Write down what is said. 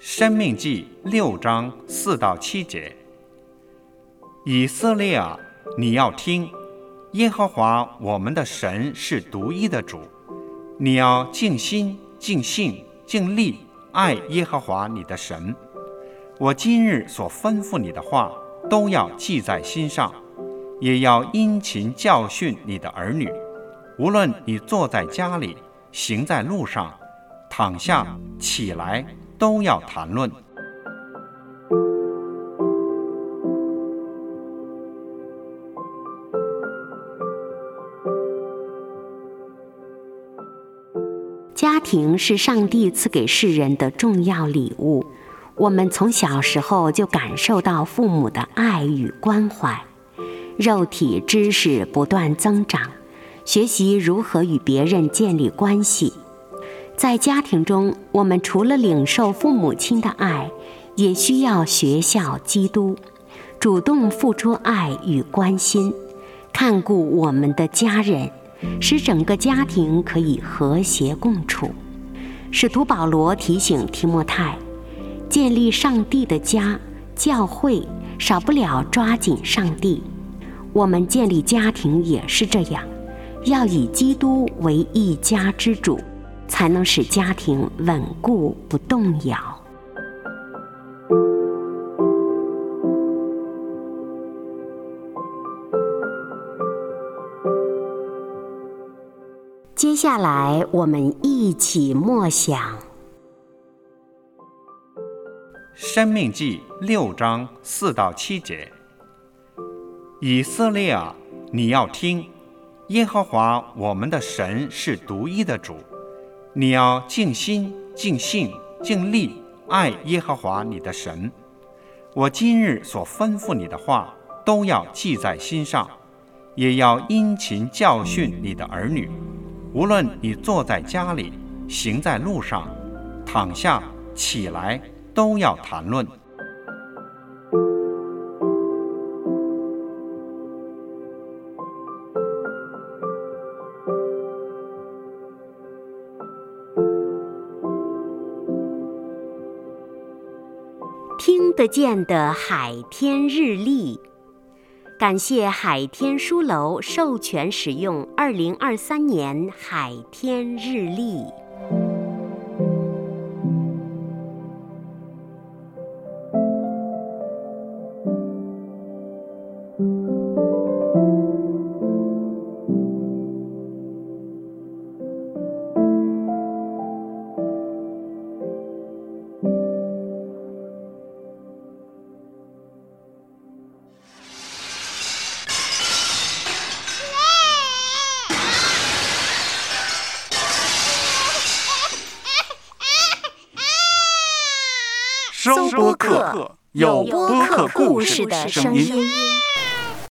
生命记六章四到七节，以色列啊，你要听，耶和华我们的神是独一的主，你要尽心、尽性、尽力爱耶和华你的神。我今日所吩咐你的话，都要记在心上，也要殷勤教训你的儿女。无论你坐在家里，行在路上，躺下起来。都要谈论。家庭是上帝赐给世人的重要礼物。我们从小时候就感受到父母的爱与关怀，肉体知识不断增长，学习如何与别人建立关系。在家庭中，我们除了领受父母亲的爱，也需要学校基督，主动付出爱与关心，看顾我们的家人，使整个家庭可以和谐共处。使徒保罗提醒提莫泰，建立上帝的家教会，少不了抓紧上帝。我们建立家庭也是这样，要以基督为一家之主。才能使家庭稳固不动摇。接下来，我们一起默想《生命记》六章四到七节：以色列啊，你要听，耶和华我们的神是独一的主。你要尽心、尽性、尽力爱耶和华你的神。我今日所吩咐你的话，都要记在心上，也要殷勤教训你的儿女。无论你坐在家里，行在路上，躺下起来，都要谈论。听得见的海天日历，感谢海天书楼授权使用二零二三年海天日历。收播客，有播客故事的声音。